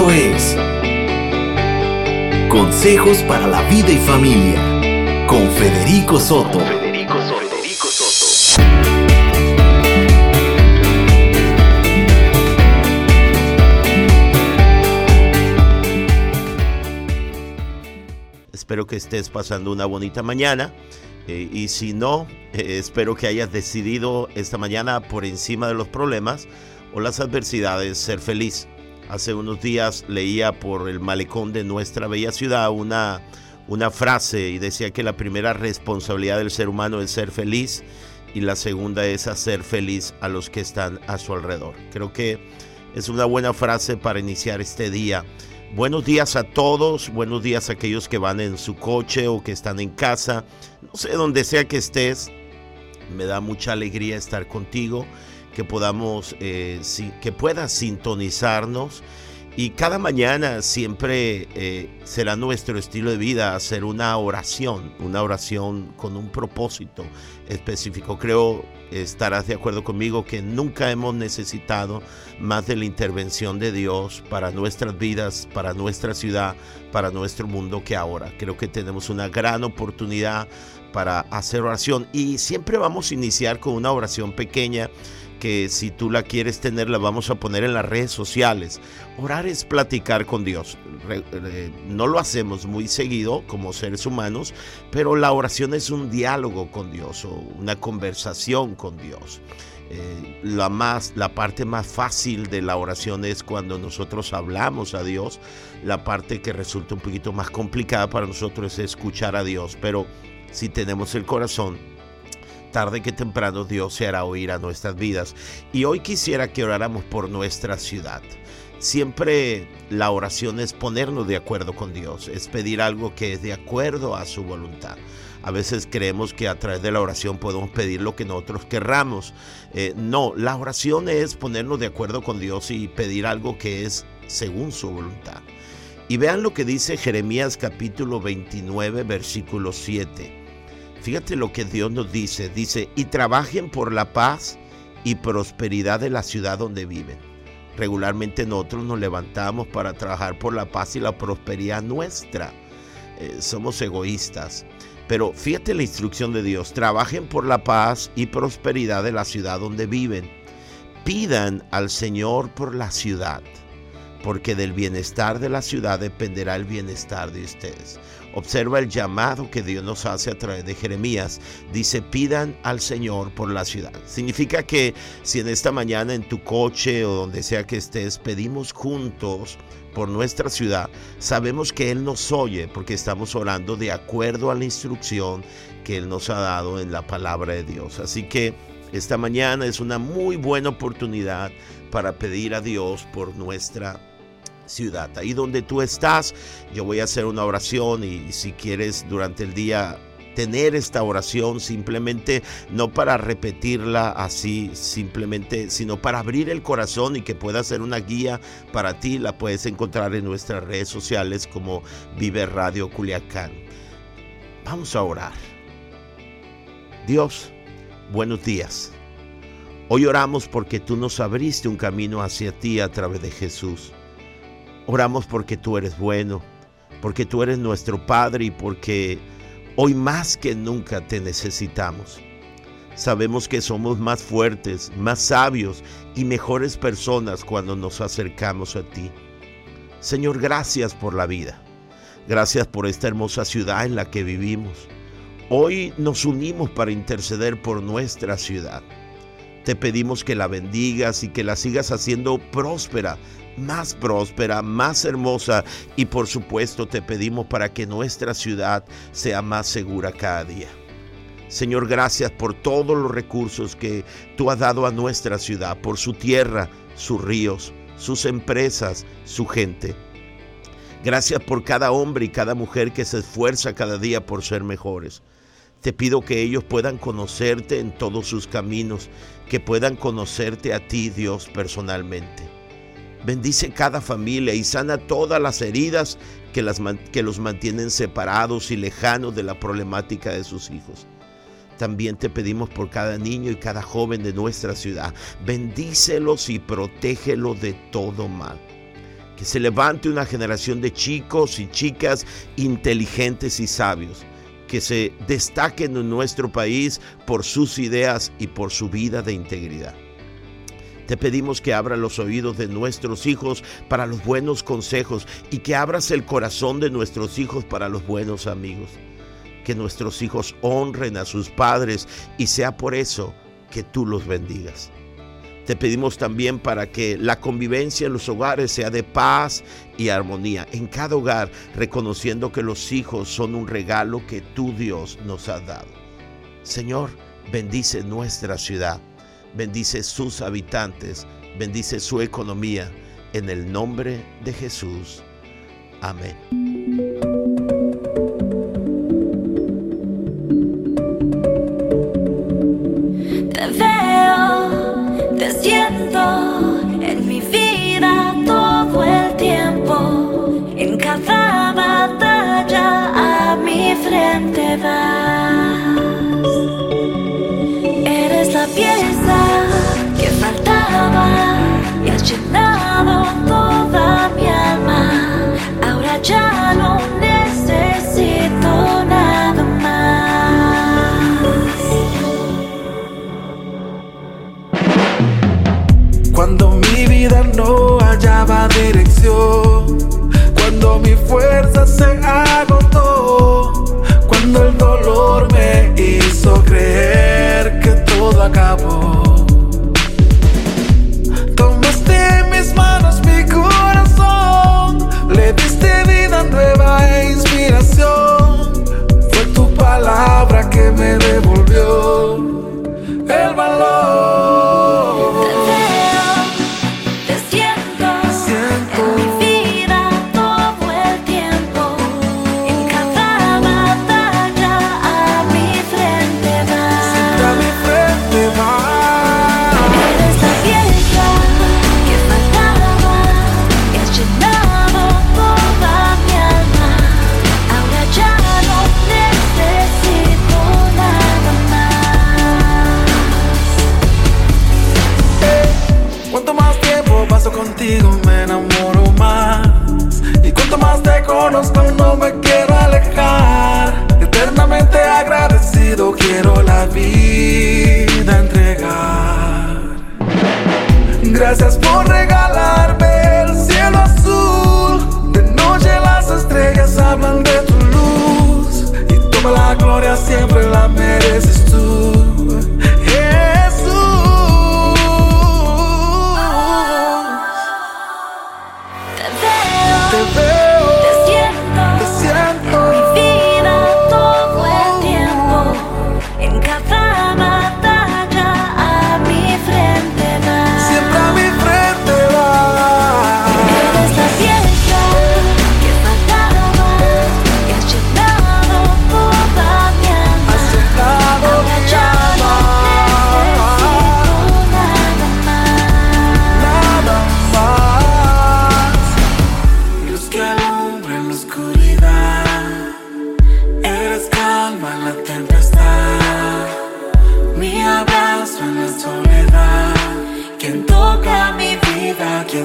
Esto es Consejos para la vida y familia con Federico Soto. Federico Soto. Espero que estés pasando una bonita mañana. Eh, y si no, eh, espero que hayas decidido esta mañana por encima de los problemas o las adversidades ser feliz. Hace unos días leía por el malecón de nuestra bella ciudad una, una frase y decía que la primera responsabilidad del ser humano es ser feliz y la segunda es hacer feliz a los que están a su alrededor. Creo que es una buena frase para iniciar este día. Buenos días a todos, buenos días a aquellos que van en su coche o que están en casa, no sé, donde sea que estés, me da mucha alegría estar contigo que podamos, eh, que puedas sintonizarnos. Y cada mañana siempre eh, será nuestro estilo de vida hacer una oración, una oración con un propósito específico. Creo estarás de acuerdo conmigo que nunca hemos necesitado más de la intervención de Dios para nuestras vidas, para nuestra ciudad, para nuestro mundo que ahora. Creo que tenemos una gran oportunidad para hacer oración y siempre vamos a iniciar con una oración pequeña que si tú la quieres tener la vamos a poner en las redes sociales. Orar es platicar con Dios. No lo hacemos muy seguido como seres humanos, pero la oración es un diálogo con Dios o una conversación con Dios. Eh, la, más, la parte más fácil de la oración es cuando nosotros hablamos a Dios. La parte que resulta un poquito más complicada para nosotros es escuchar a Dios. Pero si tenemos el corazón tarde que temprano Dios se hará oír a nuestras vidas. Y hoy quisiera que oráramos por nuestra ciudad. Siempre la oración es ponernos de acuerdo con Dios, es pedir algo que es de acuerdo a su voluntad. A veces creemos que a través de la oración podemos pedir lo que nosotros querramos. Eh, no, la oración es ponernos de acuerdo con Dios y pedir algo que es según su voluntad. Y vean lo que dice Jeremías capítulo 29, versículo 7. Fíjate lo que Dios nos dice. Dice, y trabajen por la paz y prosperidad de la ciudad donde viven. Regularmente nosotros nos levantamos para trabajar por la paz y la prosperidad nuestra. Eh, somos egoístas. Pero fíjate la instrucción de Dios. Trabajen por la paz y prosperidad de la ciudad donde viven. Pidan al Señor por la ciudad porque del bienestar de la ciudad dependerá el bienestar de ustedes. Observa el llamado que Dios nos hace a través de Jeremías. Dice, pidan al Señor por la ciudad. Significa que si en esta mañana en tu coche o donde sea que estés, pedimos juntos por nuestra ciudad, sabemos que Él nos oye porque estamos orando de acuerdo a la instrucción que Él nos ha dado en la palabra de Dios. Así que esta mañana es una muy buena oportunidad para pedir a Dios por nuestra ciudad. Ahí donde tú estás, yo voy a hacer una oración y, si quieres durante el día tener esta oración simplemente no para repetirla así simplemente sino para abrir el corazón y que pueda ser una guía para ti la puedes encontrar en nuestras redes sociales como Vive Radio Culiacán. Vamos a orar. Dios buenos días. Hoy oramos porque tú nos abriste un camino hacia ti a través de Jesús Oramos porque tú eres bueno, porque tú eres nuestro Padre y porque hoy más que nunca te necesitamos. Sabemos que somos más fuertes, más sabios y mejores personas cuando nos acercamos a ti. Señor, gracias por la vida. Gracias por esta hermosa ciudad en la que vivimos. Hoy nos unimos para interceder por nuestra ciudad. Te pedimos que la bendigas y que la sigas haciendo próspera más próspera, más hermosa y por supuesto te pedimos para que nuestra ciudad sea más segura cada día. Señor, gracias por todos los recursos que tú has dado a nuestra ciudad, por su tierra, sus ríos, sus empresas, su gente. Gracias por cada hombre y cada mujer que se esfuerza cada día por ser mejores. Te pido que ellos puedan conocerte en todos sus caminos, que puedan conocerte a ti, Dios, personalmente. Bendice cada familia y sana todas las heridas que, los mantienen separados y lejanos de la problemática de sus hijos. También te pedimos por cada niño y cada joven de nuestra ciudad. Bendícelos y protégelos de todo mal. Que se levante una generación de chicos y chicas inteligentes y sabios que se destaquen en nuestro país por sus ideas y por su vida de integridad. Te pedimos que abra los oídos de nuestros hijos para los buenos consejos y que abras el corazón de nuestros hijos para los buenos amigos. Que nuestros hijos honren a sus padres y sea por eso que tú los bendigas. Te pedimos también para que la convivencia en los hogares sea de paz y armonía en cada hogar, reconociendo que los hijos son un regalo que tú Dios nos ha dado. Señor, bendice nuestra ciudad, bendice sus habitantes, bendice su economía, en el nombre de Jesús. Amén. Dirección, cuando mi fuerza se agotó, cuando el dolor me hizo creer que todo acabó. Tomaste mis manos, mi corazón, le diste vida nueva e inspiración. Fue tu palabra que me devolvió el valor.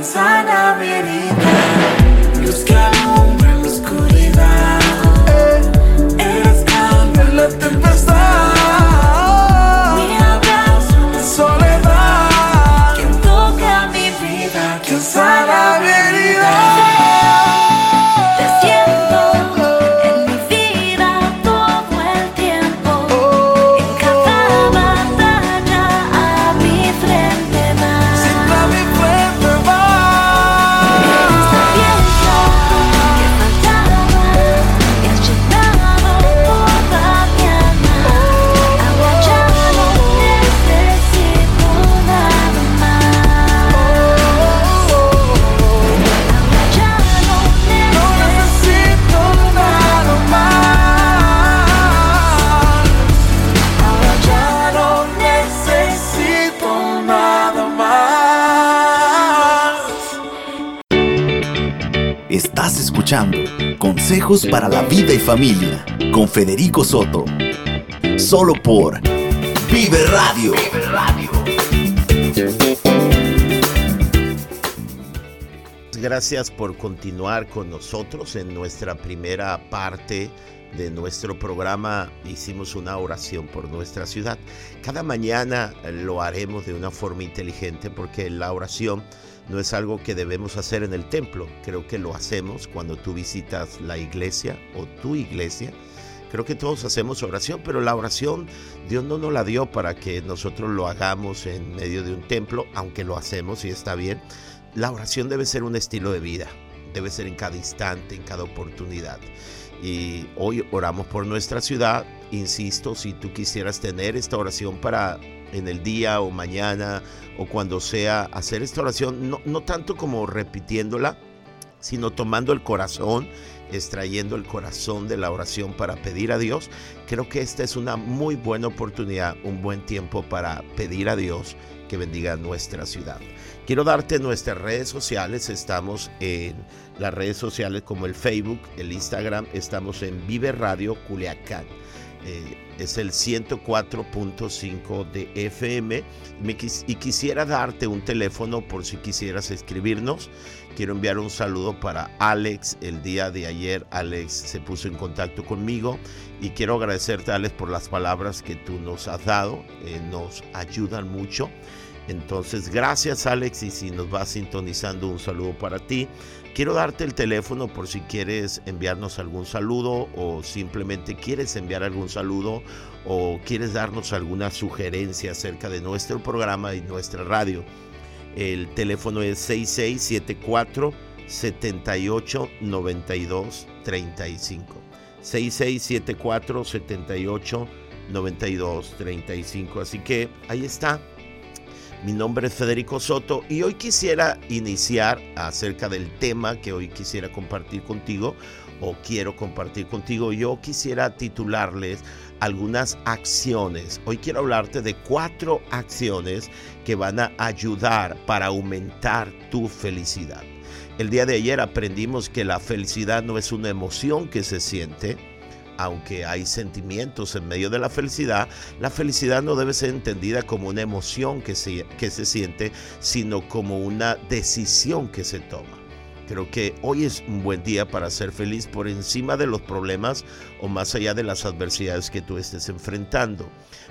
Sana Mini. Consejos para la vida y familia con Federico Soto. Solo por Vive Radio. gracias por continuar con nosotros en nuestra primera parte de nuestro programa. Hicimos una oración por nuestra ciudad. Cada mañana lo haremos de una forma inteligente porque la oración no es algo que debemos hacer en el templo. Creo que lo hacemos cuando tú visitas la iglesia o tu iglesia. Creo que todos hacemos oración, pero la oración Dios no nos la dio para que nosotros lo hagamos en medio de un templo, aunque lo hacemos y está bien la oración debe ser un estilo de vida, debe ser en cada instante, en cada oportunidad. Y hoy oramos por nuestra ciudad. Insisto, si tú quisieras tener esta oración para en el día o mañana o cuando sea, hacer esta oración, no, no tanto como repitiéndola, sino tomando el corazón, extrayendo el corazón de la oración para pedir a Dios, creo que esta es una muy buena oportunidad, un buen tiempo para pedir a Dios que bendiga nuestra ciudad. Quiero darte nuestras redes sociales. Estamos en las redes sociales como el Facebook, el Instagram. Estamos en Vive Radio Culiacán. Eh, es el 104.5 de FM. y quisiera darte un teléfono por si quisieras escribirnos. Quiero enviar un saludo para Alex. El día de ayer Alex se puso en contacto conmigo y quiero agradecerte Alex por las palabras que tú nos has dado. Eh, nos ayudan mucho. Entonces, gracias Alex y si nos vas sintonizando un saludo para ti. Quiero darte el teléfono por si quieres enviarnos algún saludo o simplemente quieres enviar algún saludo o quieres darnos alguna sugerencia acerca de nuestro programa y nuestra radio. El teléfono es 6674 78 92 35. 6674 78 92 35. Así que ahí está mi nombre es Federico Soto y hoy quisiera iniciar acerca del tema que hoy quisiera compartir contigo o quiero compartir contigo. Yo quisiera titularles algunas acciones. Hoy quiero hablarte de cuatro acciones que van a ayudar para aumentar tu felicidad. El día de ayer aprendimos que la felicidad no es una emoción que se siente, aunque hay sentimientos en medio de la felicidad, la felicidad no debe ser entendida como una emoción que se, que se siente, sino como una decisión que se toma. Creo que hoy es un buen día para ser feliz por encima de los problemas o más allá de las adversidades que tú estés enfrentando.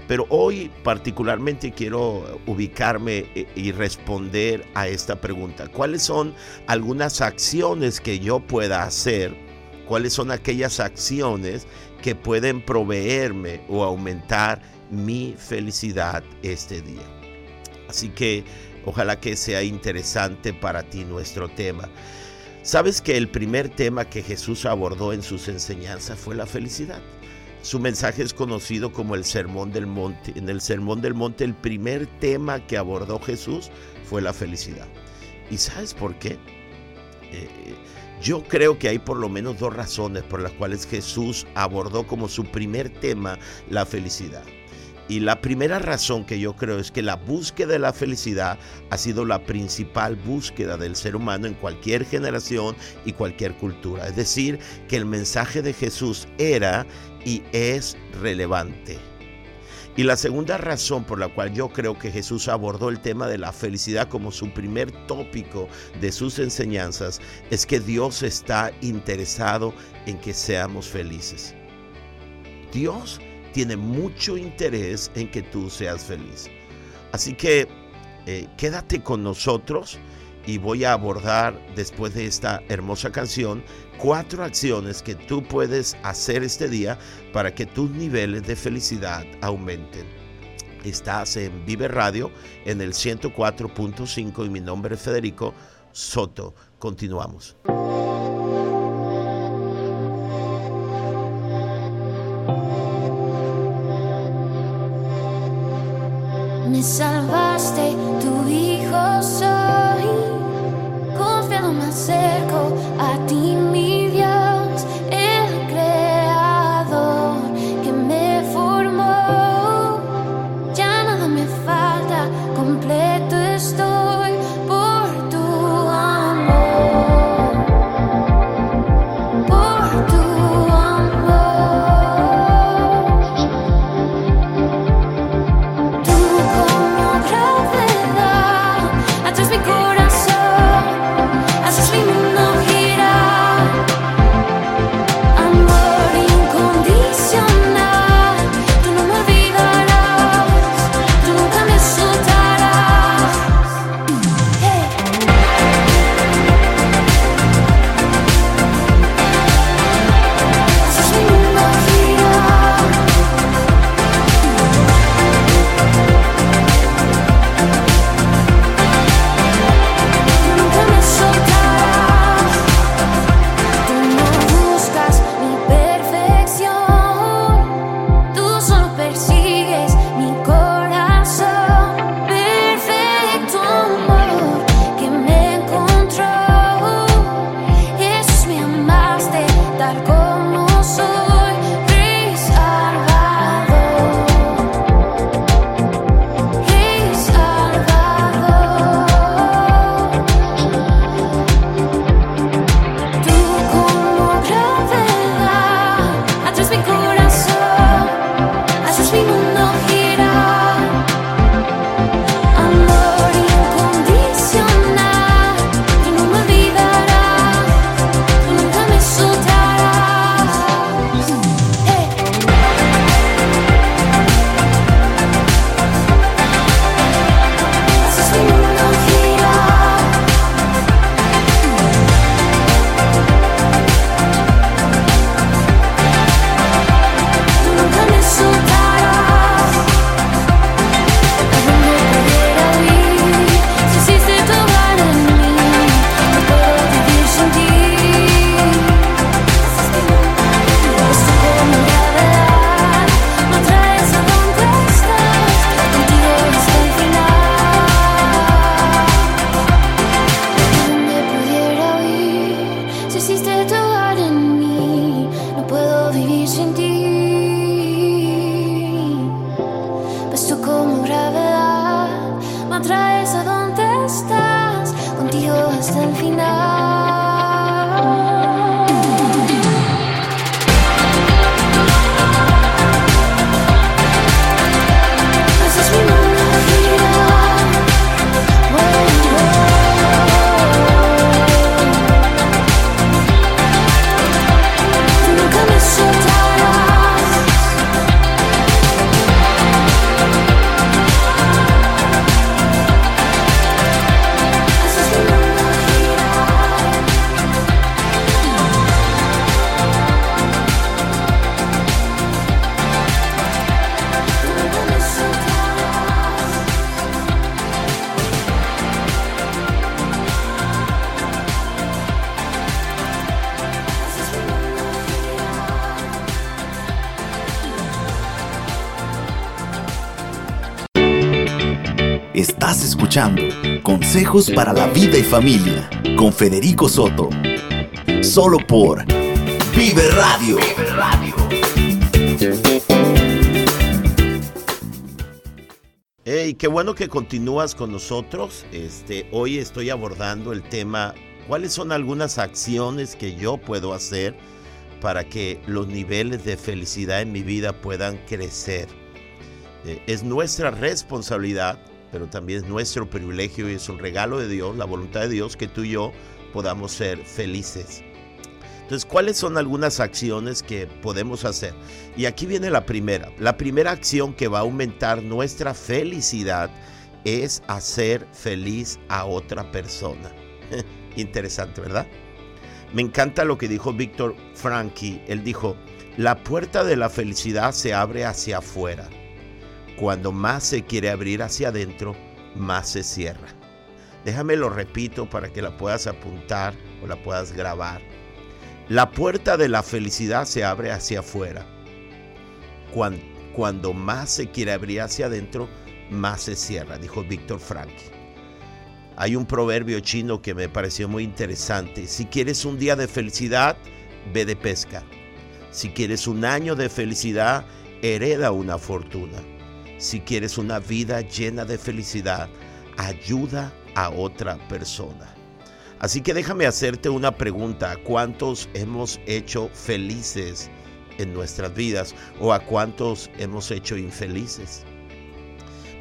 Pero hoy particularmente quiero ubicarme e, y responder a esta pregunta. ¿Cuáles son algunas acciones que yo pueda hacer cuáles son aquellas acciones que pueden proveerme o aumentar mi felicidad este día. Así que ojalá que sea interesante para ti nuestro tema. Sabes que el primer tema que Jesús abordó en sus enseñanzas fue la felicidad. Su mensaje es conocido como el Sermón del Monte. En el Sermón del Monte el primer tema que abordó Jesús fue la felicidad. ¿Y sabes por qué? Eh, yo creo que hay por lo menos dos razones por las cuales Jesús abordó como su primer tema la felicidad. Y la primera razón que yo creo es que la búsqueda de la felicidad ha sido la principal búsqueda del ser humano en cualquier generación y cualquier cultura. Es decir, que el mensaje de Jesús era y es relevante. Y la segunda razón por la cual yo creo que Jesús abordó el tema de la felicidad como su primer tópico de sus enseñanzas es que Dios está interesado en que seamos felices. Dios tiene mucho interés en que tú seas feliz. Así que eh, quédate con nosotros y voy a abordar después de esta hermosa canción cuatro acciones que tú puedes hacer este día para que tus niveles de felicidad aumenten. Estás en Vive Radio en el 104.5 y mi nombre es Federico Soto. Continuamos. Me salvaste, Consejos para la vida y familia con Federico Soto. Solo por Vive Radio. Hey, qué bueno que continúas con nosotros. Este, hoy estoy abordando el tema cuáles son algunas acciones que yo puedo hacer para que los niveles de felicidad en mi vida puedan crecer. Eh, es nuestra responsabilidad, pero también es nuestro privilegio y es un regalo de Dios, la voluntad de Dios, que tú y yo podamos ser felices. Entonces, ¿cuáles son algunas acciones que podemos hacer? Y aquí viene la primera. La primera acción que va a aumentar nuestra felicidad es hacer feliz a otra persona. Interesante, ¿verdad? Me encanta lo que dijo Víctor Frankie. Él dijo, la puerta de la felicidad se abre hacia afuera. Cuando más se quiere abrir hacia adentro, más se cierra. Déjame lo repito para que la puedas apuntar o la puedas grabar. La puerta de la felicidad se abre hacia afuera. Cuan- Cuando, más se quiere abrir hacia adentro, más se cierra, dijo Víctor Frankie. Hay un proverbio chino que me pareció muy interesante. Si quieres un día de felicidad, ve de pesca. Si quieres un año de felicidad, hereda una fortuna. Si quieres una vida llena de felicidad, ayuda a otra persona. Así que déjame hacerte una pregunta. ¿A cuántos hemos hecho felices en nuestras vidas o a cuántos hemos hecho infelices?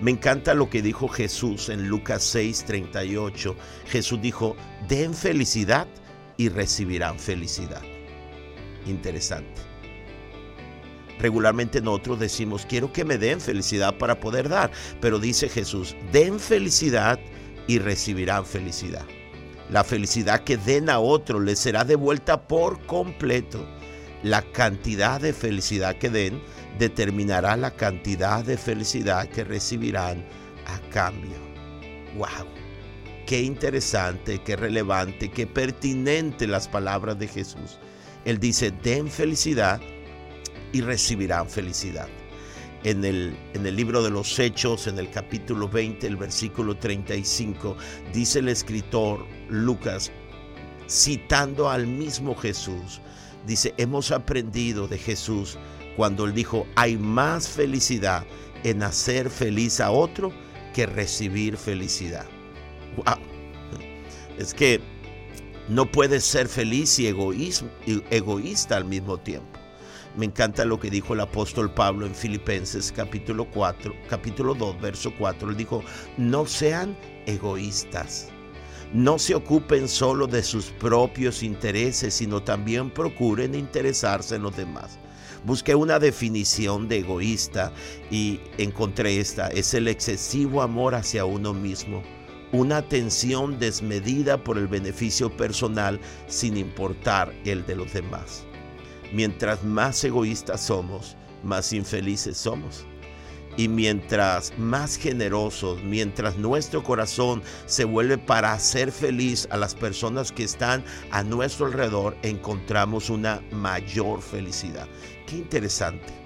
Me encanta lo que dijo Jesús en Lucas 6:38. Jesús dijo, den felicidad y recibirán felicidad. Interesante. Regularmente nosotros decimos, quiero que me den felicidad para poder dar, pero dice Jesús, den felicidad y recibirán felicidad. La felicidad que den a otro les será devuelta por completo. La cantidad de felicidad que den determinará la cantidad de felicidad que recibirán a cambio. ¡Wow! Qué interesante, qué relevante, qué pertinente las palabras de Jesús. Él dice, den felicidad y recibirán felicidad. En el, en el libro de los Hechos, en el capítulo 20, el versículo 35, dice el escritor Lucas, citando al mismo Jesús, dice, hemos aprendido de Jesús cuando él dijo, hay más felicidad en hacer feliz a otro que recibir felicidad. Wow. Es que no puedes ser feliz y egoísta al mismo tiempo. Me encanta lo que dijo el apóstol Pablo en Filipenses capítulo 4, capítulo 2, verso 4. Él dijo, no sean egoístas. No se ocupen solo de sus propios intereses, sino también procuren interesarse en los demás. Busqué una definición de egoísta y encontré esta. Es el excesivo amor hacia uno mismo. Una atención desmedida por el beneficio personal sin importar el de los demás. Mientras más egoístas somos, más infelices somos. Y mientras más generosos, mientras nuestro corazón se vuelve para hacer feliz a las personas que están a nuestro alrededor, encontramos una mayor felicidad. Qué interesante.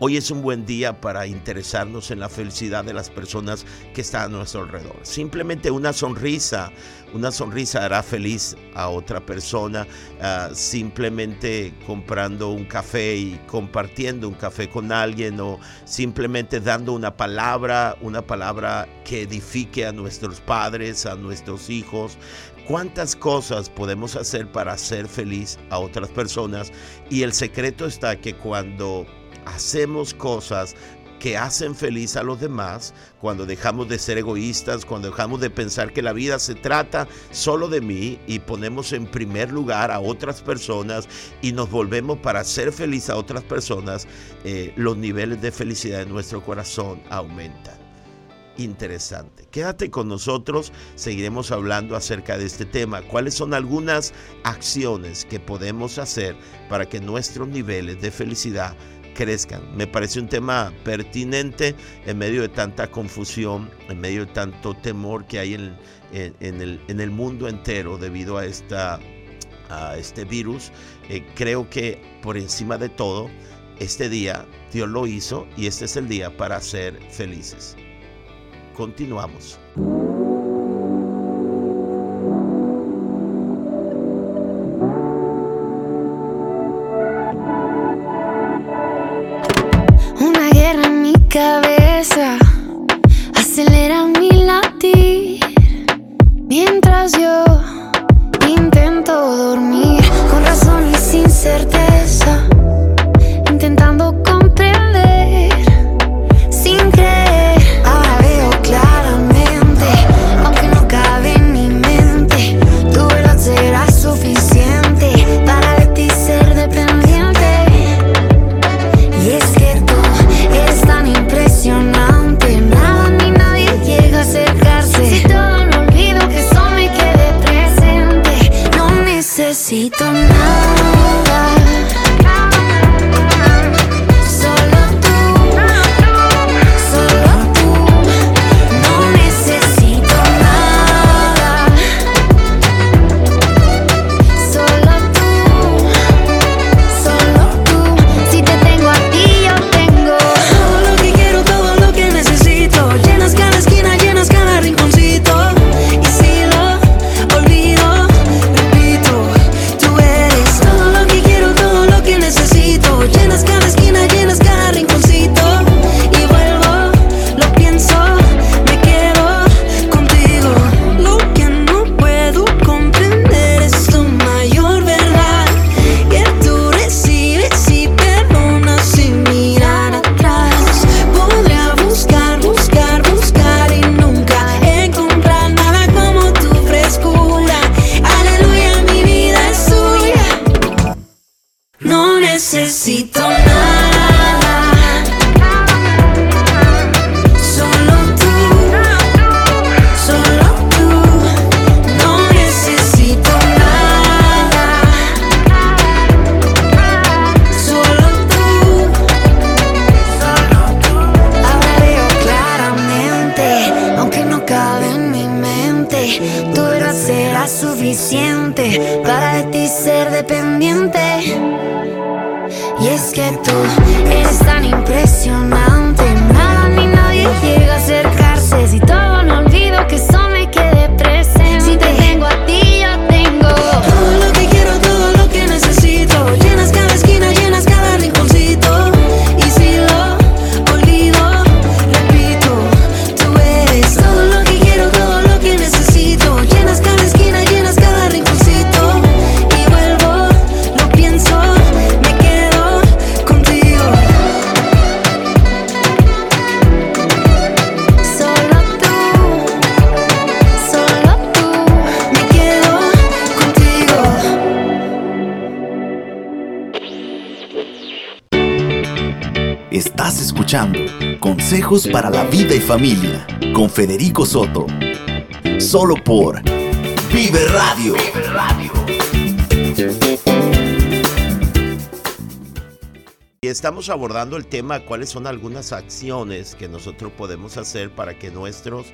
Hoy es un buen día para interesarnos en la felicidad de las personas que están a nuestro alrededor. Simplemente una sonrisa, una sonrisa hará feliz a otra persona. Ah, simplemente comprando un café y compartiendo un café con alguien o simplemente dando una palabra, una palabra que edifique a nuestros padres, a nuestros hijos. ¿Cuántas cosas podemos hacer para hacer feliz a otras personas? Y el secreto está que cuando hacemos cosas que hacen feliz a los demás, cuando dejamos de ser egoístas, cuando dejamos de pensar que la vida se trata solo de mí y ponemos en primer lugar a otras personas y nos volvemos para hacer feliz a otras personas, eh, los niveles de felicidad en nuestro corazón aumentan. Interesante. Quédate con nosotros, seguiremos hablando acerca de este tema. ¿Cuáles son algunas acciones que podemos hacer para que nuestros niveles de felicidad crezcan. Me parece un tema pertinente en medio de tanta confusión, en medio de tanto temor que hay en, el, en el, mundo entero debido a, esta, a este virus. Eh, creo que por encima de todo, este día Dios lo hizo y este es el día para ser felices. Continuamos. Estás escuchando Consejos para la vida y familia con Federico Soto. Solo por Vive Radio. Y estamos abordando el tema cuáles son algunas acciones que nosotros podemos hacer para que nuestros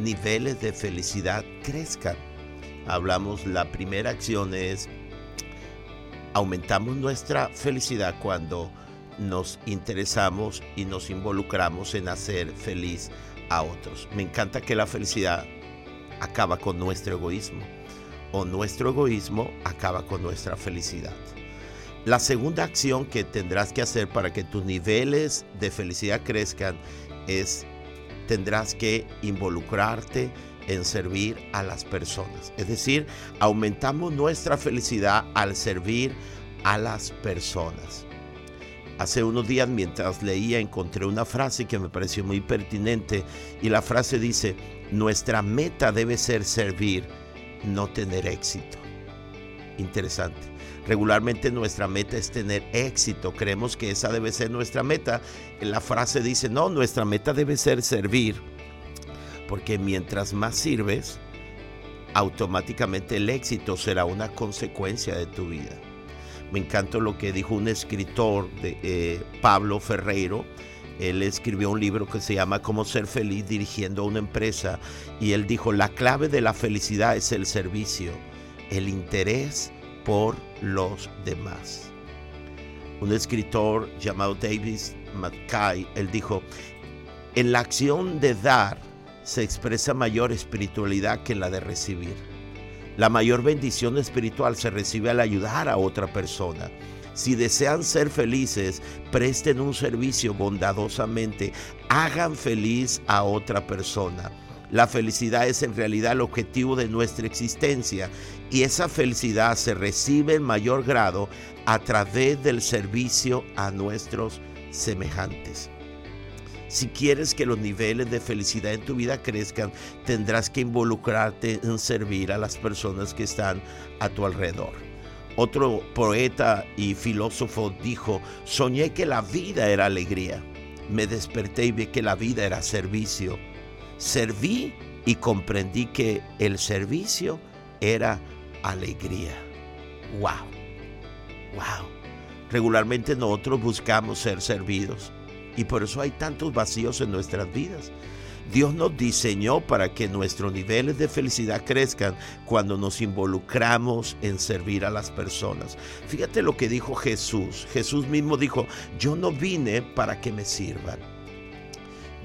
niveles de felicidad crezcan. Hablamos, la primera acción es aumentamos nuestra felicidad cuando nos interesamos y nos involucramos en hacer feliz a otros. Me encanta que la felicidad acaba con nuestro egoísmo o nuestro egoísmo acaba con nuestra felicidad. La segunda acción que tendrás que hacer para que tus niveles de felicidad crezcan es tendrás que involucrarte en servir a las personas. Es decir, aumentamos nuestra felicidad al servir a las personas. Hace unos días mientras leía encontré una frase que me pareció muy pertinente y la frase dice, nuestra meta debe ser servir, no tener éxito. Interesante. Regularmente nuestra meta es tener éxito, creemos que esa debe ser nuestra meta. La frase dice, no, nuestra meta debe ser servir, porque mientras más sirves, automáticamente el éxito será una consecuencia de tu vida. Me encanta lo que dijo un escritor, de, eh, Pablo Ferreiro. Él escribió un libro que se llama Cómo ser feliz dirigiendo una empresa y él dijo, la clave de la felicidad es el servicio, el interés por los demás. Un escritor llamado Davis McKay, él dijo, en la acción de dar se expresa mayor espiritualidad que en la de recibir. La mayor bendición espiritual se recibe al ayudar a otra persona. Si desean ser felices, presten un servicio bondadosamente, hagan feliz a otra persona. La felicidad es en realidad el objetivo de nuestra existencia y esa felicidad se recibe en mayor grado a través del servicio a nuestros semejantes. Si quieres que los niveles de felicidad en tu vida crezcan, tendrás que involucrarte en servir a las personas que están a tu alrededor. Otro poeta y filósofo dijo, soñé que la vida era alegría. Me desperté y vi que la vida era servicio. Serví y comprendí que el servicio era alegría. ¡Wow! ¡Wow! Regularmente nosotros buscamos ser servidos y por eso hay tantos vacíos en nuestras vidas. Dios nos diseñó para que nuestros niveles de felicidad crezcan cuando nos involucramos en servir a las personas. Fíjate lo que dijo Jesús. Jesús mismo dijo, yo no vine para que me sirvan.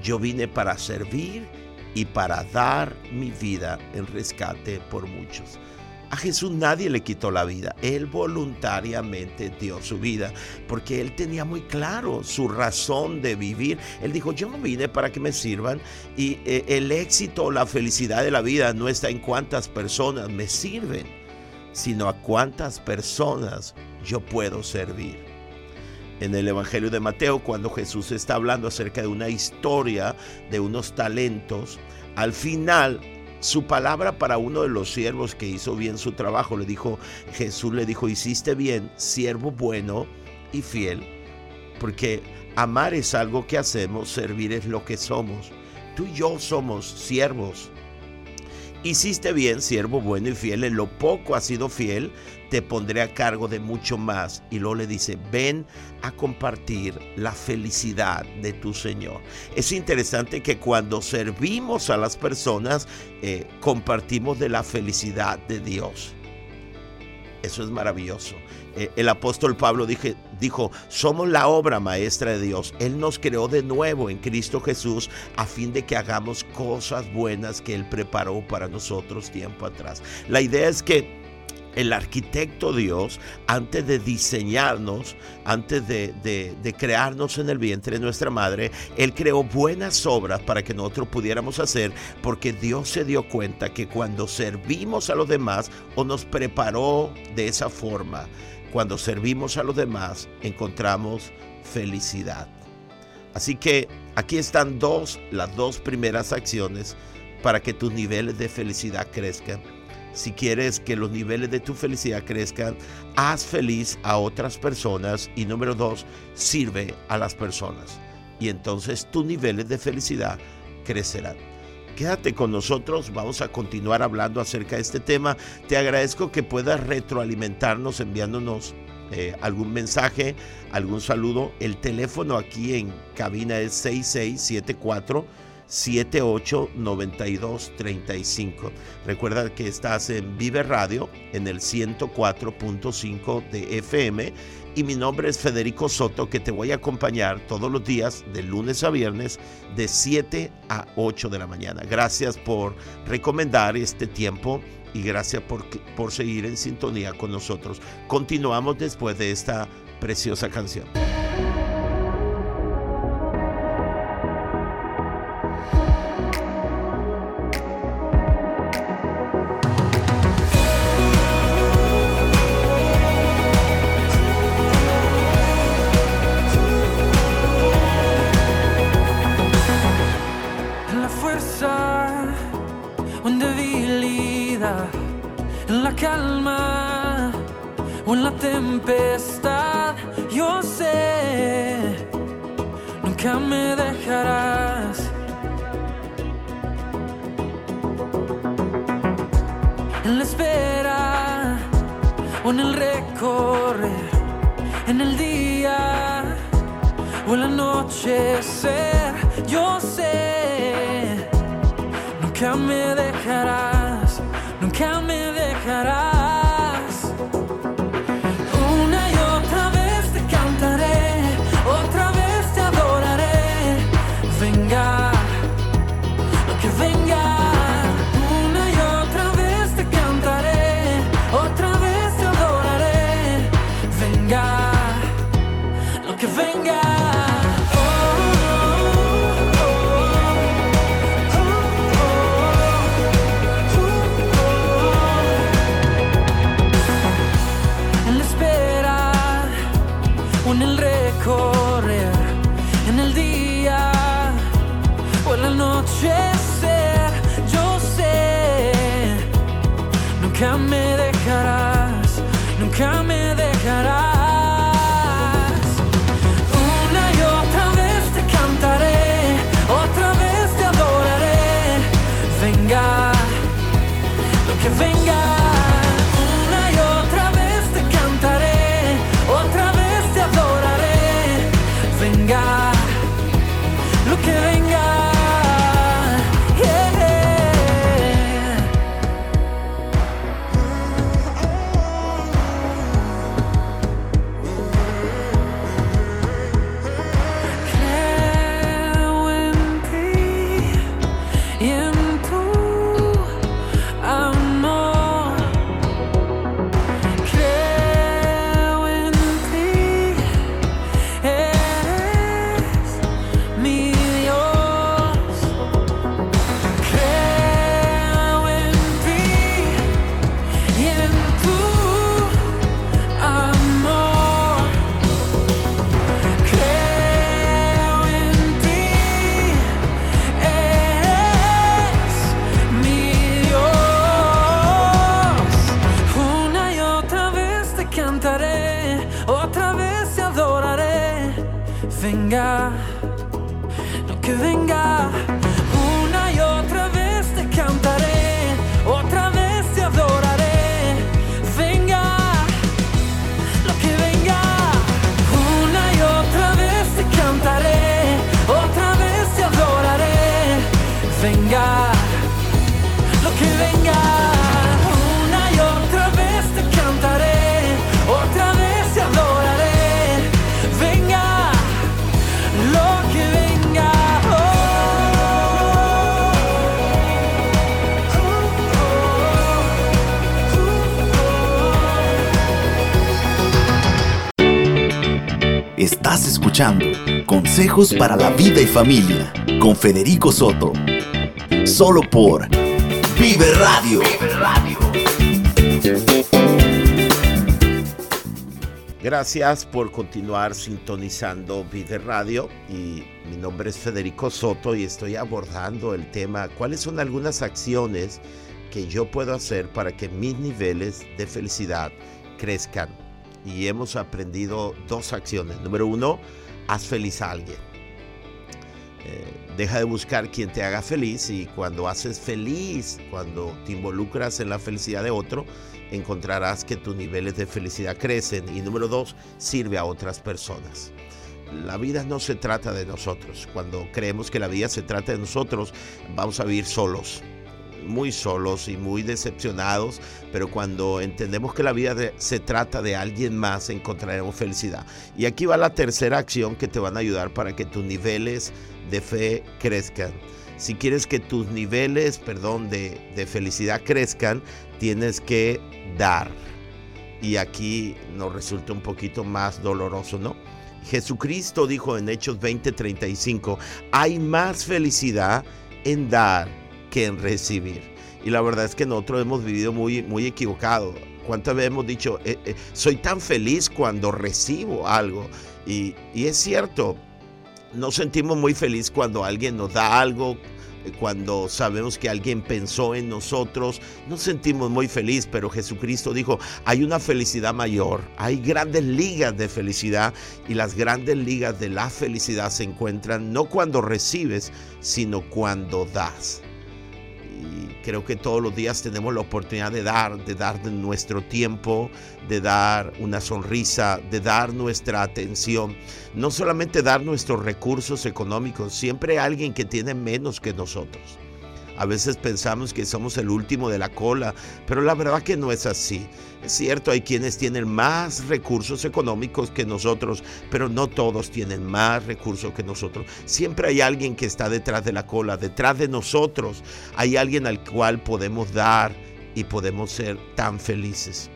Yo vine para servir y para dar mi vida en rescate por muchos. A Jesús nadie le quitó la vida, Él voluntariamente dio su vida, porque Él tenía muy claro su razón de vivir. Él dijo, yo no vine para que me sirvan y eh, el éxito o la felicidad de la vida no está en cuántas personas me sirven, sino a cuántas personas yo puedo servir. En el Evangelio de Mateo, cuando Jesús está hablando acerca de una historia de unos talentos, al final su palabra para uno de los siervos que hizo bien su trabajo. Le dijo, Jesús le dijo, hiciste bien, siervo bueno y fiel, porque amar es algo que hacemos, servir es lo que somos. Tú y yo somos siervos. Hiciste bien, siervo bueno y fiel, en lo poco has sido fiel, te pondré a cargo de mucho más. Y luego le dice, ven a compartir la felicidad de tu Señor. Es interesante que cuando servimos a las personas, eh, compartimos de la felicidad de Dios. Eso es maravilloso. Eh, el apóstol Pablo dijo, somos la obra maestra de Dios. Él nos creó de nuevo en Cristo Jesús a fin de que hagamos cosas buenas que Él preparó para nosotros tiempo atrás. La idea es que el arquitecto Dios, antes de diseñarnos, antes de, crearnos en el vientre de nuestra madre, Él creó buenas obras para que nosotros pudiéramos hacer, porque Dios se dio cuenta que cuando servimos a los demás o nos preparó de esa forma, cuando servimos a los demás, encontramos felicidad. Así que aquí están dos, las dos primeras acciones para que tus niveles de felicidad crezcan si quieres que los niveles de tu felicidad crezcan, haz feliz a otras personas y número dos, sirve a las personas. Y entonces tus niveles de felicidad crecerán. Quédate con nosotros, vamos a continuar hablando acerca de este tema. Te agradezco que puedas retroalimentarnos enviándonos eh, algún mensaje, algún saludo. El teléfono aquí en cabina es 6674 789235. Recuerda que estás en Vive Radio en el 104.5 de FM y mi nombre es Federico Soto que te voy a acompañar todos los días de lunes a viernes de 7 a 8 de la mañana. Gracias por recomendar este tiempo y gracias por, por seguir en sintonía con nosotros. Continuamos después de esta preciosa canción. Que venga. Venga, lo que venga. Estás escuchando Consejos para la vida y familia con Federico Soto. Solo por Vive Radio. Gracias por continuar sintonizando Vive Radio y mi nombre es Federico Soto y estoy abordando el tema cuáles son algunas acciones que yo puedo hacer para que mis niveles de felicidad crezcan. Y hemos aprendido dos acciones. Número uno, haz feliz a alguien. Eh, deja de buscar quien te haga feliz y cuando haces feliz, cuando te involucras en la felicidad de otro, encontrarás que tus niveles de felicidad crecen. Y número dos, sirve a otras personas. la vida no se trata de nosotros. Cuando creemos que la vida se trata de nosotros, vamos a vivir solos, muy solos y muy decepcionados, pero cuando entendemos que la vida se trata de alguien más, encontraremos felicidad. Y aquí va la tercera acción que te van a ayudar para que tus niveles de fe crezcan. Si quieres que tus niveles, perdón, de, de felicidad crezcan, tienes que dar. Y aquí nos resulta un poquito más doloroso, ¿no? Jesucristo dijo en Hechos 20:35, hay más felicidad en dar que en recibir. Y la verdad es que nosotros hemos vivido muy, muy equivocado. ¿Cuántas veces hemos dicho, "Eh, eh, soy tan feliz cuando recibo algo? Y, y es cierto, nos sentimos muy feliz cuando alguien nos da algo, cuando sabemos que alguien pensó en nosotros, nos sentimos muy feliz, pero Jesucristo dijo, hay una felicidad mayor, hay grandes ligas de felicidad y las grandes ligas de la felicidad se encuentran no cuando recibes, sino cuando das. Y creo que todos los días tenemos la oportunidad de dar, de dar nuestro tiempo, de dar una sonrisa, de dar nuestra atención. No solamente dar nuestros recursos económicos, siempre alguien que tiene menos que nosotros. A veces pensamos que somos el último de la cola, pero la verdad que no es así. Es cierto, hay quienes tienen más recursos económicos que nosotros, pero no todos tienen más recursos que nosotros. Siempre hay alguien que está detrás de la cola, detrás de nosotros. Hay alguien al cual podemos dar y podemos ser tan felices.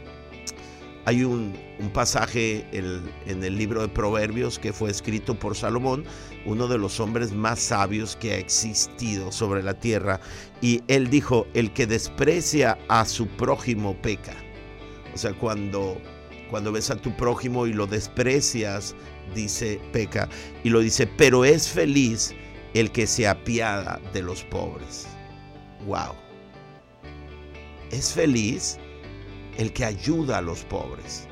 Hay un, un pasaje en el libro de Proverbios que fue escrito por Salomón, uno de los hombres más sabios que ha existido sobre la tierra. Y él dijo, el que desprecia a su prójimo peca. O sea, cuando, cuando ves a tu prójimo y lo desprecias, dice peca. Y lo dice, pero es feliz el que se apiada de los pobres. Wow. Es feliz el que ayuda a los pobres.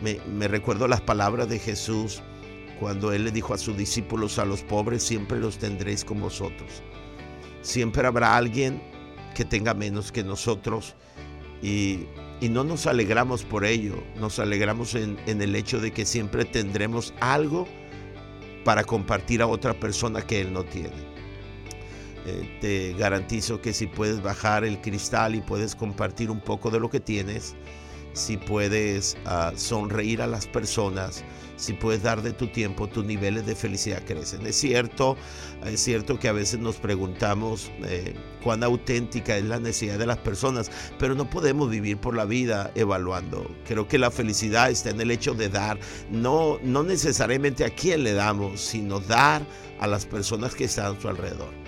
Me, recuerdo las palabras de Jesús cuando Él le dijo a sus discípulos, a los pobres siempre los tendréis con vosotros. Siempre habrá alguien que tenga menos que nosotros y, y no nos alegramos por ello, nos alegramos en, en el hecho de que siempre tendremos algo para compartir a otra persona que Él no tiene. Eh, te garantizo que si puedes bajar el cristal y puedes compartir un poco de lo que tienes, si puedes ah, sonreír a las personas, si puedes dar de tu tiempo, tus niveles de felicidad crecen. Es cierto, es cierto que a veces nos preguntamos eh, cuán auténtica es la necesidad de las personas, pero no podemos vivir por la vida evaluando. Creo que la felicidad está en el hecho de dar, no, no necesariamente a quién le damos, sino dar a las personas que están a su alrededor.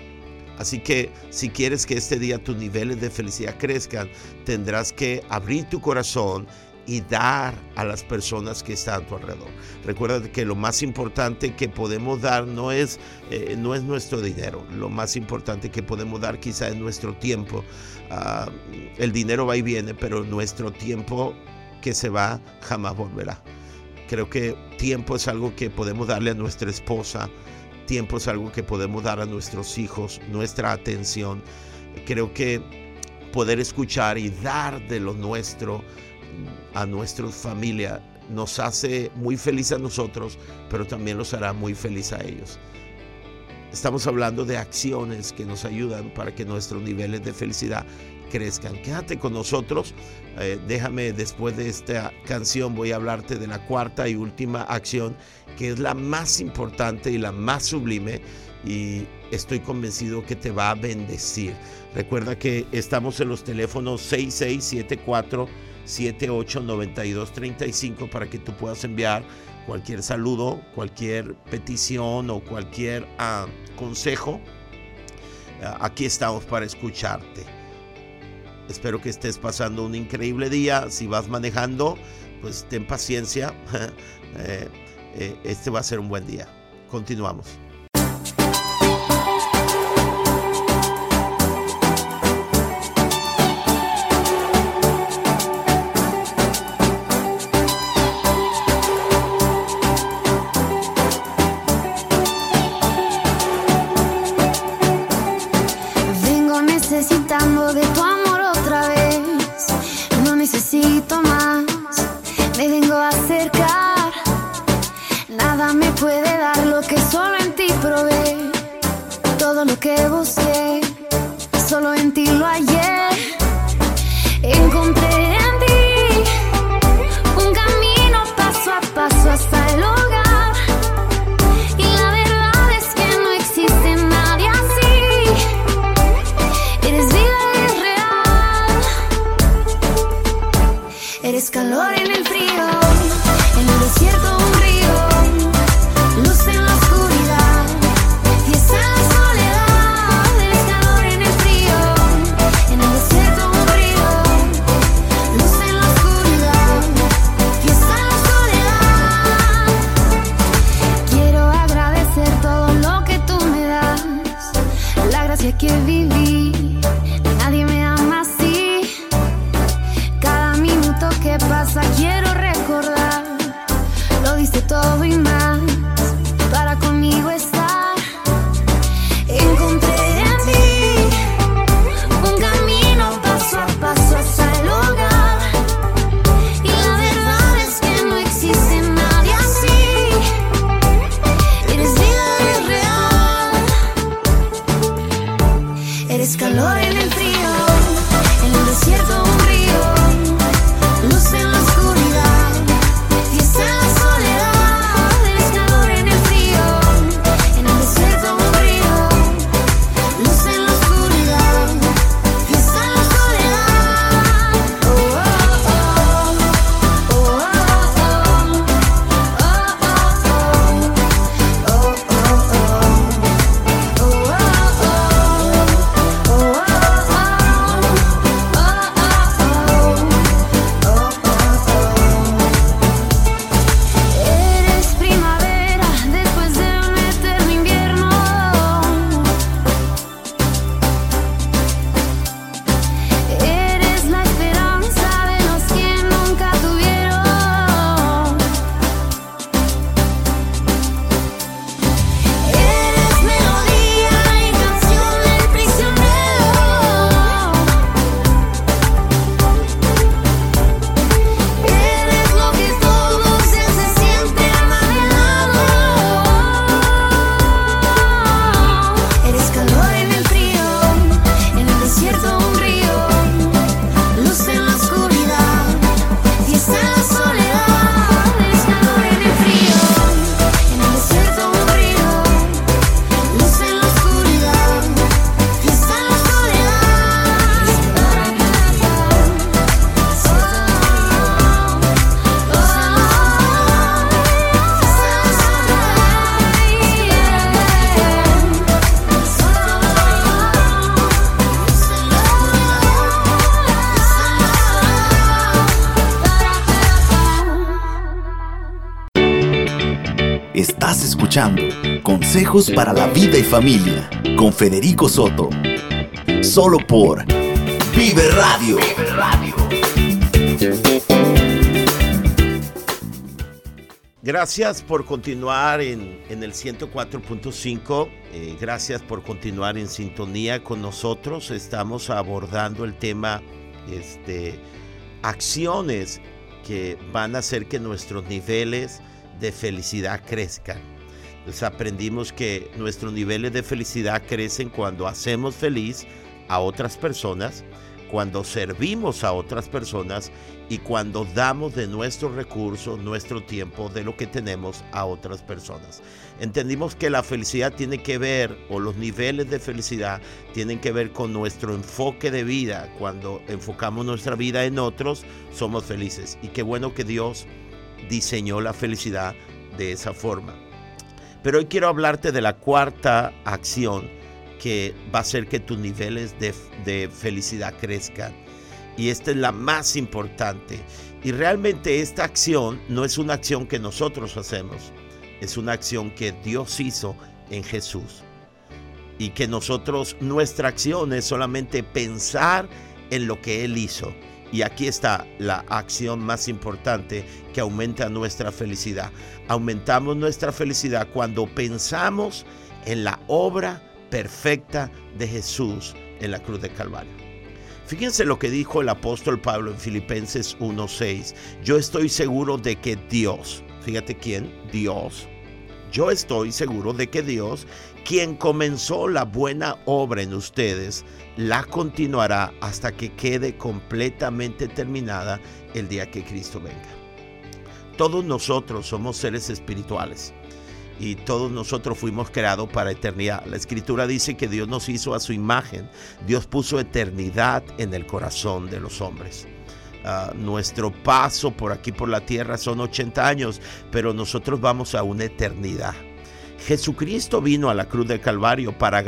Así que si quieres que este día tus niveles de felicidad crezcan, tendrás que abrir tu corazón y dar a las personas que están a tu alrededor. Recuerda que lo más importante que podemos dar no es, eh, no es nuestro dinero. Lo más importante que podemos dar quizá es nuestro tiempo. Ah, el dinero va y viene, pero nuestro tiempo que se va jamás volverá. Creo que tiempo es algo que podemos darle a nuestra esposa, tiempo es algo que podemos dar a nuestros hijos, nuestra atención. Creo que poder escuchar y dar de lo nuestro a nuestra familia nos hace muy feliz a nosotros, pero también los hará muy feliz a ellos. Estamos hablando de acciones que nos ayudan para que nuestros niveles de felicidad crezcan. Quédate con nosotros. Eh, déjame después de esta canción voy a hablarte de la cuarta y última acción que es la más importante y la más sublime y estoy convencido que te va a bendecir. Recuerda que estamos en los teléfonos 6674 789235 para que tú puedas enviar cualquier saludo, cualquier petición o cualquier ah, consejo. Ah, aquí estamos para escucharte. Espero que estés pasando un increíble día. Si vas manejando, pues ten paciencia. Eh, eh, este va a ser un buen día. Continuamos. Consejos para la vida y familia con Federico Soto. Solo por Vive Radio. Gracias por continuar en, en el 104.5. eh, gracias por continuar en sintonía con nosotros. Estamos abordando el tema este, acciones que van a hacer que nuestros niveles de felicidad crezcan. Entonces aprendimos que nuestros niveles de felicidad crecen cuando hacemos feliz a otras personas, cuando servimos a otras personas y cuando damos de nuestros recursos, nuestro tiempo, de lo que tenemos a otras personas. Entendimos que la felicidad tiene que ver, o los niveles de felicidad tienen que ver con nuestro enfoque de vida. Cuando enfocamos nuestra vida en otros, somos felices. Y qué bueno que Dios diseñó la felicidad de esa forma. Pero hoy quiero hablarte de la cuarta acción que va a hacer que tus niveles de, de felicidad crezcan. Y esta es la más importante. Y realmente esta acción no es una acción que nosotros hacemos, es una acción que Dios hizo en Jesús. Y que nosotros, nuestra acción es solamente pensar en lo que Él hizo. Y aquí está la acción más importante que aumenta nuestra felicidad. Aumentamos nuestra felicidad cuando pensamos en la obra perfecta de Jesús en la cruz de Calvario. Fíjense lo que dijo el apóstol Pablo en Filipenses 1:6. Yo estoy seguro de que Dios, fíjate quién, Dios, yo estoy seguro de que Dios, quien comenzó la buena obra en ustedes, la continuará hasta que quede completamente terminada el día que Cristo venga. Todos nosotros somos seres espirituales y todos nosotros fuimos creados para eternidad. La escritura dice que Dios nos hizo a su imagen. Dios puso eternidad en el corazón de los hombres. Ah, nuestro paso por aquí por la tierra son 80 años, pero nosotros vamos a una eternidad. Jesucristo vino a la cruz del Calvario para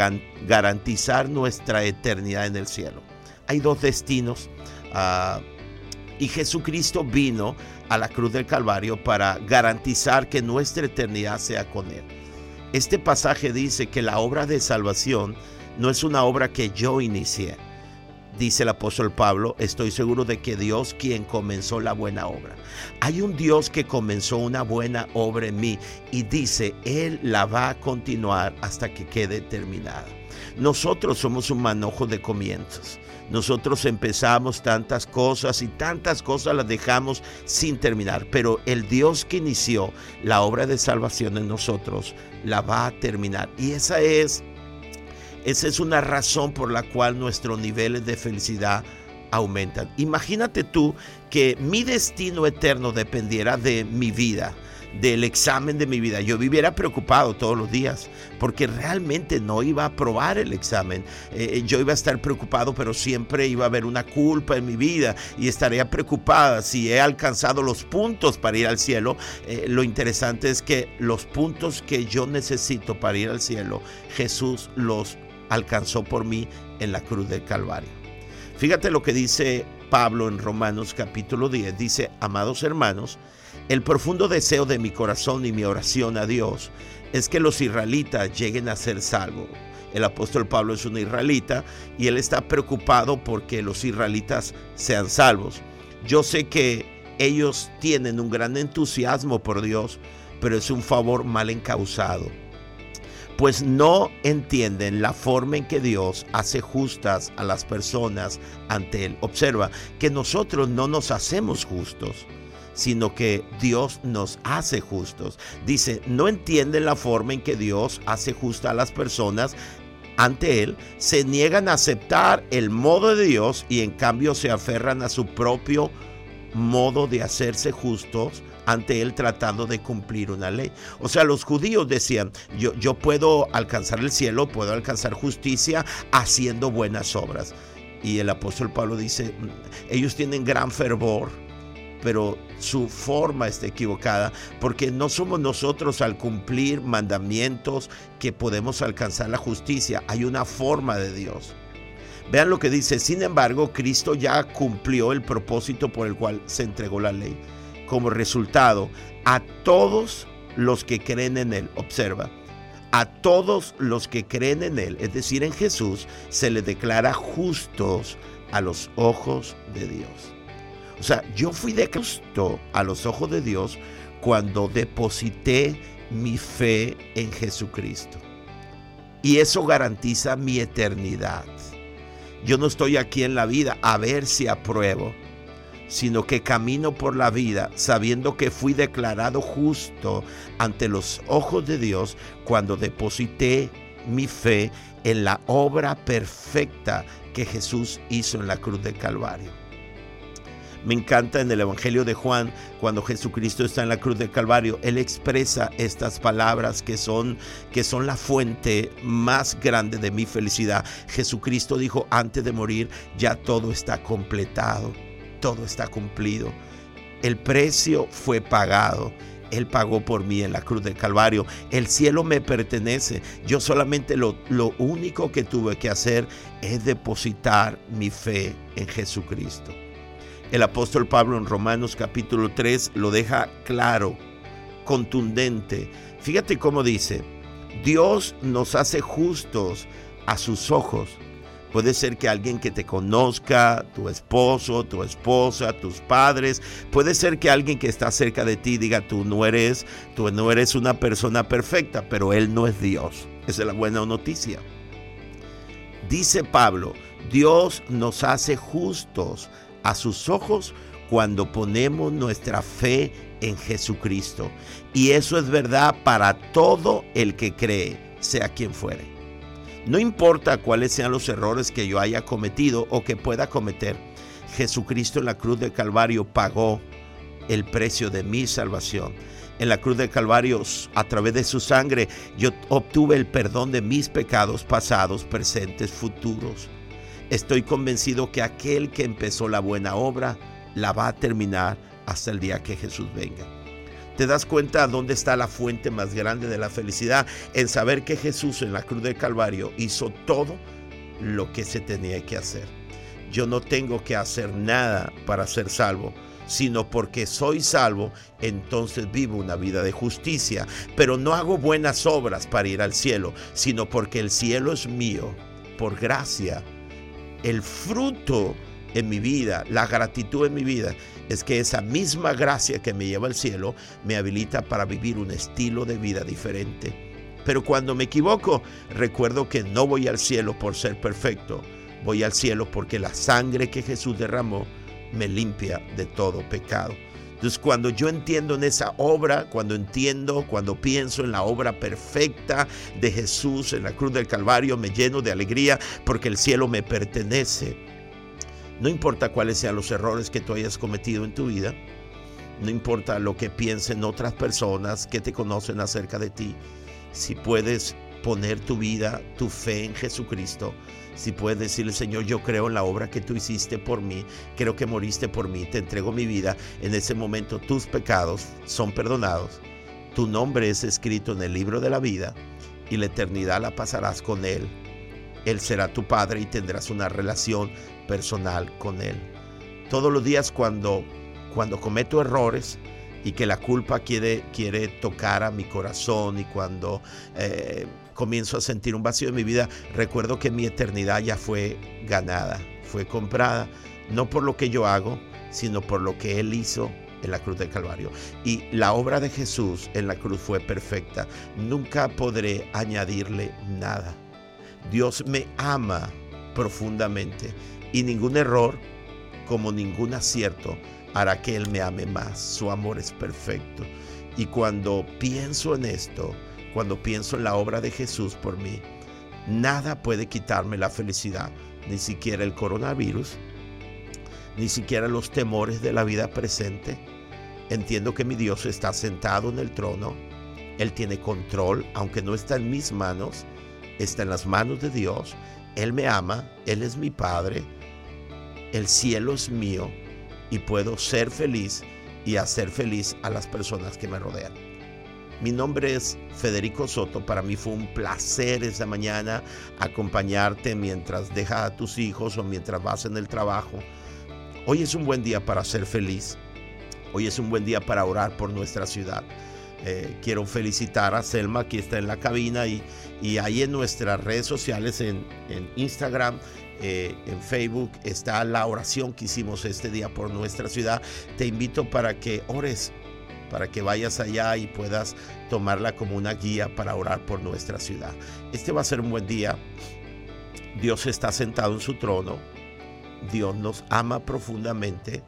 garantizar nuestra eternidad en el cielo. Hay dos destinos ah, y Jesucristo vino a la cruz del Calvario para garantizar que nuestra eternidad sea con Él. Este pasaje dice que la obra de salvación no es una obra que yo inicié dice el apóstol Pablo, estoy seguro de que Dios quien comenzó la buena obra. Hay un Dios que comenzó una buena obra en mí y dice, Él la va a continuar hasta que quede terminada. Nosotros somos un manojo de comienzos. Nosotros empezamos tantas cosas y tantas cosas las dejamos sin terminar, pero el Dios que inició la obra de salvación en nosotros la va a terminar. Y esa es esa es una razón por la cual nuestros niveles de felicidad aumentan. Imagínate tú que mi destino eterno dependiera de mi vida, del examen de mi vida. Yo viviera preocupado todos los días porque realmente no iba a aprobar el examen. Eh, yo iba a estar preocupado, pero siempre iba a haber una culpa en mi vida y estaría preocupada si he alcanzado los puntos para ir al cielo. Eh, lo interesante es que los puntos que yo necesito para ir al cielo, Jesús los alcanzó por mí en la cruz del Calvario. Fíjate lo que dice Pablo en Romanos capítulo 10. Dice, amados hermanos, el profundo deseo de mi corazón y mi oración a Dios es que los israelitas lleguen a ser salvos. El apóstol Pablo es un israelita y él está preocupado porque los israelitas sean salvos. Yo sé que ellos tienen un gran entusiasmo por Dios, pero es un favor mal encausado pues no entienden la forma en que Dios hace justas a las personas ante Él. Observa que nosotros no nos hacemos justos sino que Dios nos hace justos. Dice, no entienden la forma en que Dios hace justa a las personas ante Él, se niegan a aceptar el modo de Dios y en cambio se aferran a su propio modo de hacerse justos ante él tratando de cumplir una ley. O sea, los judíos decían, yo, yo puedo alcanzar el cielo, puedo alcanzar justicia haciendo buenas obras. Y el apóstol Pablo dice, mm, ellos tienen gran fervor, pero su forma está equivocada, porque no somos nosotros al cumplir mandamientos que podemos alcanzar la justicia, hay una forma de Dios. Vean lo que dice, sin embargo, Cristo ya cumplió el propósito por el cual se entregó la ley como resultado a todos los que creen en Él. Observa, a todos los que creen en Él, es decir, en Jesús, se les declara justos a los ojos de Dios. O sea, yo fui de justo a los ojos de Dios cuando deposité mi fe en Jesucristo. Y eso garantiza mi eternidad. Yo no estoy aquí en la vida a ver si apruebo sino que camino por la vida sabiendo que fui declarado justo ante los ojos de Dios cuando deposité mi fe en la obra perfecta que Jesús hizo en la cruz del Calvario. Me encanta en el Evangelio de Juan, cuando Jesucristo está en la cruz del Calvario, Él expresa estas palabras que son, que son la fuente más grande de mi felicidad. Jesucristo dijo antes de morir, ya todo está completado todo está cumplido. El precio fue pagado. Él pagó por mí en la cruz del Calvario. El cielo me pertenece. Yo solamente lo, lo único que tuve que hacer es depositar mi fe en Jesucristo. El apóstol Pablo en Romanos capítulo 3 lo deja claro, contundente. Fíjate cómo dice, Dios nos hace justos a sus ojos Puede ser que alguien que te conozca, tu esposo, tu esposa, tus padres, puede ser que alguien que está cerca de ti diga, tú no eres, tú no eres una persona perfecta, pero él no es Dios. Esa es la buena noticia. Dice Pablo, Dios nos hace justos a sus ojos cuando ponemos nuestra fe en Jesucristo. Y eso es verdad para todo el que cree, sea quien fuere. No importa cuáles sean los errores que yo haya cometido o que pueda cometer, Jesucristo en la cruz del Calvario pagó el precio de mi salvación. En la cruz del Calvario, a través de su sangre, yo obtuve el perdón de mis pecados pasados, presentes, futuros. Estoy convencido que aquel que empezó la buena obra la va a terminar hasta el día que Jesús venga. ¿Te das cuenta dónde está la fuente más grande de la felicidad? En saber que Jesús en la cruz del Calvario hizo todo lo que se tenía que hacer. Yo no tengo que hacer nada para ser salvo, sino porque soy salvo, entonces vivo una vida de justicia. Pero no hago buenas obras para ir al cielo, sino porque el cielo es mío, por gracia. El fruto en mi vida, la gratitud en mi vida, es que esa misma gracia que me lleva al cielo me habilita para vivir un estilo de vida diferente. Pero cuando me equivoco, recuerdo que no voy al cielo por ser perfecto, voy al cielo porque la sangre que Jesús derramó me limpia de todo pecado. Entonces cuando yo entiendo en esa obra, cuando entiendo, cuando pienso en la obra perfecta de Jesús en la cruz del Calvario, me lleno de alegría porque el cielo me pertenece. No importa cuáles sean los errores que tú hayas cometido en tu vida, no importa lo que piensen otras personas que te conocen acerca de ti, si puedes poner tu vida, tu fe en Jesucristo, si puedes decirle, Señor, yo creo en la obra que tú hiciste por mí, creo que moriste por mí, te entrego mi vida, en ese momento tus pecados son perdonados, tu nombre es escrito en el libro de la vida y la eternidad la pasarás con Él. Él será tu Padre y tendrás una relación personal con Él. Todos los días cuando, cuando cometo errores y que la culpa quiere, quiere tocar a mi corazón y cuando eh, comienzo a sentir un vacío en mi vida, recuerdo que mi eternidad ya fue ganada, fue comprada, no por lo que yo hago, sino por lo que Él hizo en la cruz del Calvario. Y la obra de Jesús en la cruz fue perfecta. Nunca podré añadirle nada. Dios me ama profundamente y ningún error, como ningún acierto, hará que Él me ame más. Su amor es perfecto. Y cuando pienso en esto, cuando pienso en la obra de Jesús por mí, nada puede quitarme la felicidad, ni siquiera el coronavirus, ni siquiera los temores de la vida presente. Entiendo que mi Dios está sentado en el trono, Él tiene control, aunque no está en mis manos, está en las manos de Dios, Él me ama, Él es mi Padre, el cielo es mío y puedo ser feliz y hacer feliz a las personas que me rodean. Mi nombre es Federico Soto. Para mí fue un placer esta mañana acompañarte mientras dejas a tus hijos o mientras vas en el trabajo. Hoy es un buen día para ser feliz. Hoy es un buen día para orar por nuestra ciudad. Eh, quiero felicitar a Selma que está en la cabina y, y ahí en nuestras redes sociales, en, en Instagram, eh, en Facebook está la oración que hicimos este día por nuestra ciudad. Te invito para que ores, para que vayas allá y puedas tomarla como una guía para orar por nuestra ciudad. Este va a ser un buen día. Dios está sentado en su trono. Dios nos ama profundamente.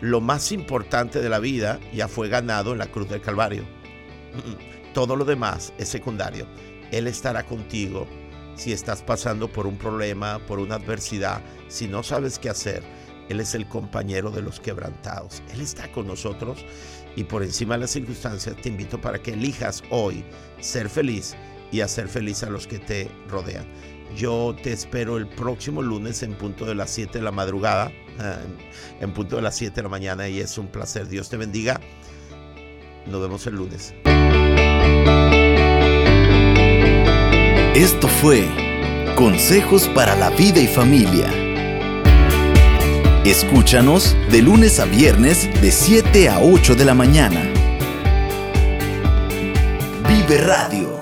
Lo más importante de la vida ya fue ganado en la cruz del Calvario. Todo lo demás es secundario. Él estará contigo si estás pasando por un problema, por una adversidad, si no sabes qué hacer, Él es el compañero de los quebrantados. Él está con nosotros y por encima de las circunstancias te invito para que elijas hoy ser feliz y hacer feliz a los que te rodean. Yo te espero el próximo lunes en punto de las 7 de la madrugada, en punto de las 7 de la mañana y es un placer. Dios te bendiga. Nos vemos el lunes. Esto fue Consejos para la Vida y Familia. Escúchanos de lunes a viernes de 7 a 8 de la mañana. Vive Radio